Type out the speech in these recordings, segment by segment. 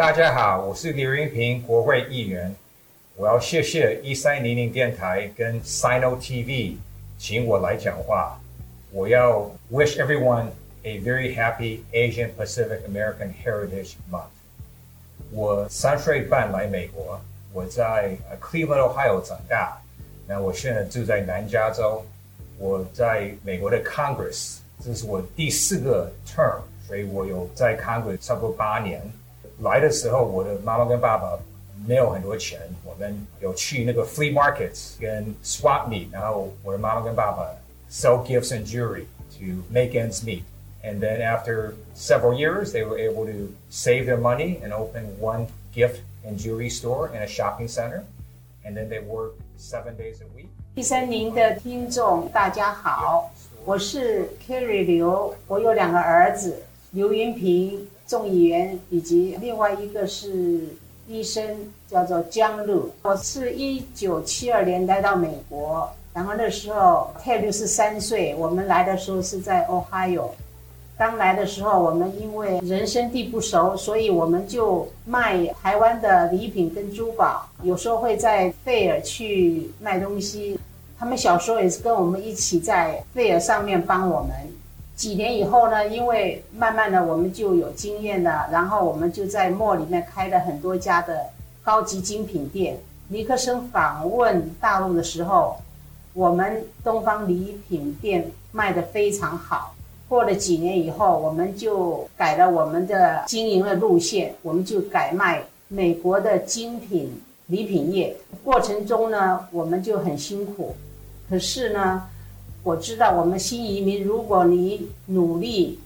大家好，我是刘云平，国会议员。我要谢谢一三零零电台跟 Sino TV 请我来讲话。我要 wish everyone a very happy Asian Pacific American Heritage Month。我三岁半来美国，我在 Cleveland Ohio 长大。那我现在住在南加州。我在美国的 Congress，这是我第四个 term，所以我有在 Congress 差不多八年。 来的时候，我的妈妈跟爸爸没有很多钱，我们有去那个 flea markets 跟 swap meet，然后我的妈妈跟爸爸 sell gifts and jewelry to make ends meet。And then after several years, they were able to save their money and open one gift and jewelry store in a shopping center. And then they work seven days a week. 一三零的听众大家好，我是 Carrie 刘，我有两个儿子，刘云平。 众议员以及另外一个是医生，叫做江路。我是一九七二年来到美国，然后那时候 Ted 是三岁。我们来的时候是在 Ohio。刚来的时候，我们因为人生地不熟，所以我们就卖台湾的礼品跟珠宝，有时候会在 Fair 去卖东西。他们小时候也是跟我们一起在 Fair 上面帮我们。几年以后呢，因为慢慢的我们就有经验了，然后我们就在墨里面开了很多家的高级精品店。尼克森访问大陆的时候，我们东方礼品店卖得非常好。过了几年以后，我们就改了我们的经营的路线，我们就改卖美国的精品礼品业。过程中呢，我们就很辛苦，可是呢。我知道，我们新移民，如果你努力、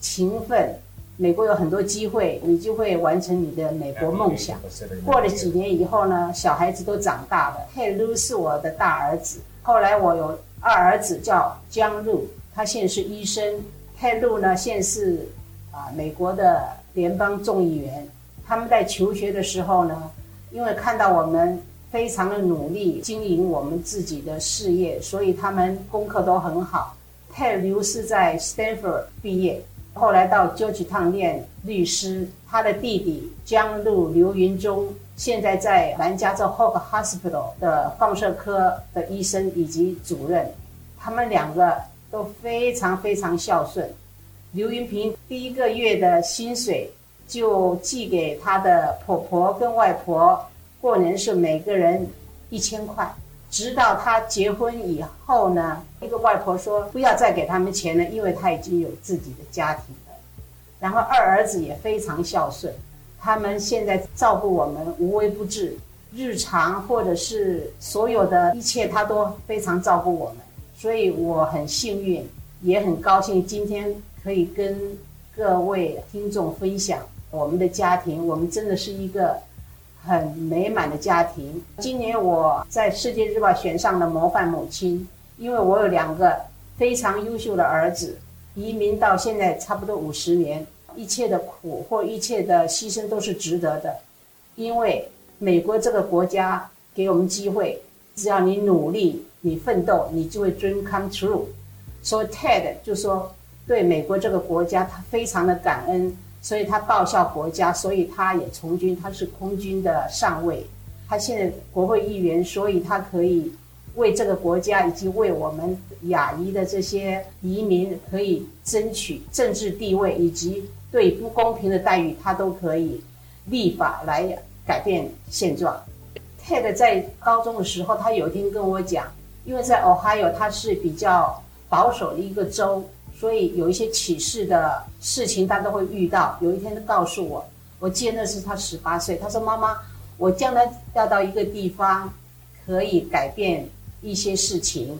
勤奋，美国有很多机会，你就会完成你的美国梦想。过了几年以后呢，小孩子都长大了。泰鲁是我的大儿子，后来我有二儿子叫江路，他现在是医生。泰鲁呢，现在是啊美国的联邦众议员。他们在求学的时候呢，因为看到我们。非常的努力经营我们自己的事业，所以他们功课都很好。泰刘是在 Stanford 毕业，后来到 Georgetown 念律师。他的弟弟江路刘云忠现在在南加州 Hoag Hospital 的放射科的医生以及主任。他们两个都非常非常孝顺。刘云平第一个月的薪水就寄给他的婆婆跟外婆。过年是每个人一千块，直到他结婚以后呢，一个外婆说不要再给他们钱了，因为他已经有自己的家庭了。然后二儿子也非常孝顺，他们现在照顾我们无微不至，日常或者是所有的一切他都非常照顾我们，所以我很幸运，也很高兴今天可以跟各位听众分享我们的家庭，我们真的是一个。很美满的家庭。今年我在《世界日报》选上了模范母亲，因为我有两个非常优秀的儿子，移民到现在差不多五十年，一切的苦或一切的牺牲都是值得的，因为美国这个国家给我们机会，只要你努力，你奋斗，你就会 dream come true。所以 Ted 就说，对美国这个国家，他非常的感恩。所以他报效国家，所以他也从军，他是空军的上尉。他现在国会议员，所以他可以为这个国家以及为我们亚裔的这些移民可以争取政治地位，以及对不公平的待遇，他都可以立法来改变现状。Ted 在高中的时候，他有一天跟我讲，因为在 Ohio 他是比较保守的一个州。所以有一些启示的事情，他都会遇到。有一天，他告诉我，我记得那是他十八岁。他说：“妈妈，我将来要到一个地方，可以改变一些事情。”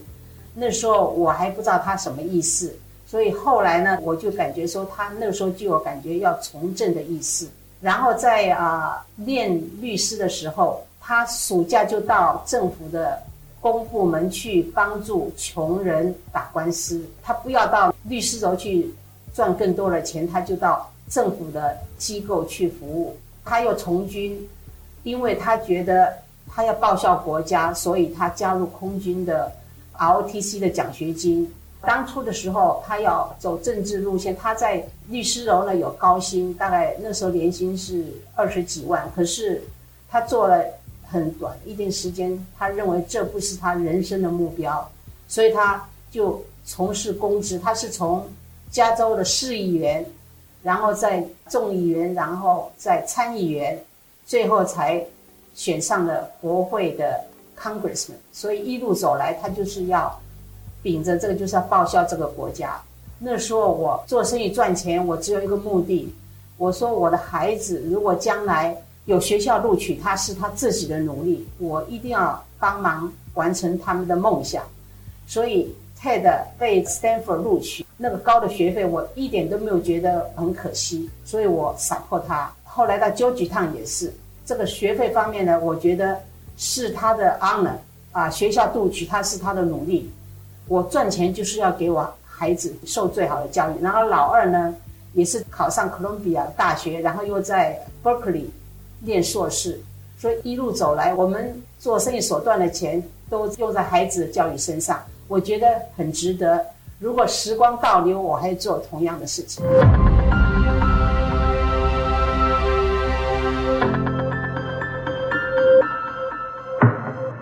那时候我还不知道他什么意思。所以后来呢，我就感觉说，他那时候就有感觉要从政的意思。然后在啊念律师的时候，他暑假就到政府的。公部门去帮助穷人打官司，他不要到律师楼去赚更多的钱，他就到政府的机构去服务。他又从军，因为他觉得他要报效国家，所以他加入空军的 ROTC 的奖学金。当初的时候，他要走政治路线，他在律师楼呢有高薪，大概那时候年薪是二十几万。可是他做了很短一定时间，他认为这不是他人生的目标，所以他就从事公职。他是从加州的市议员，然后在众议员，然后在参议员，最后才选上了国会的 Congressman。所以一路走来，他就是要。秉着这个就是要报效这个国家。那时候我做生意赚钱，我只有一个目的。我说我的孩子如果将来有学校录取他，是他自己的努力，我一定要帮忙完成他们的梦想。所以 Ted 被 Stanford 录取，那个高的学费我一点都没有觉得很可惜，所以我撒破他。后来到 Georgetown 也是，这个学费方面呢，我觉得是他的 honor 啊，学校录取他是他的努力。我赚钱就是要给我孩子受最好的教育，然后老二呢，也是考上哥伦比亚大学，然后又在 Berkeley 念硕士，所以一路走来，我们做生意所赚的钱都用在孩子的教育身上，我觉得很值得。如果时光倒流，我还做同样的事情。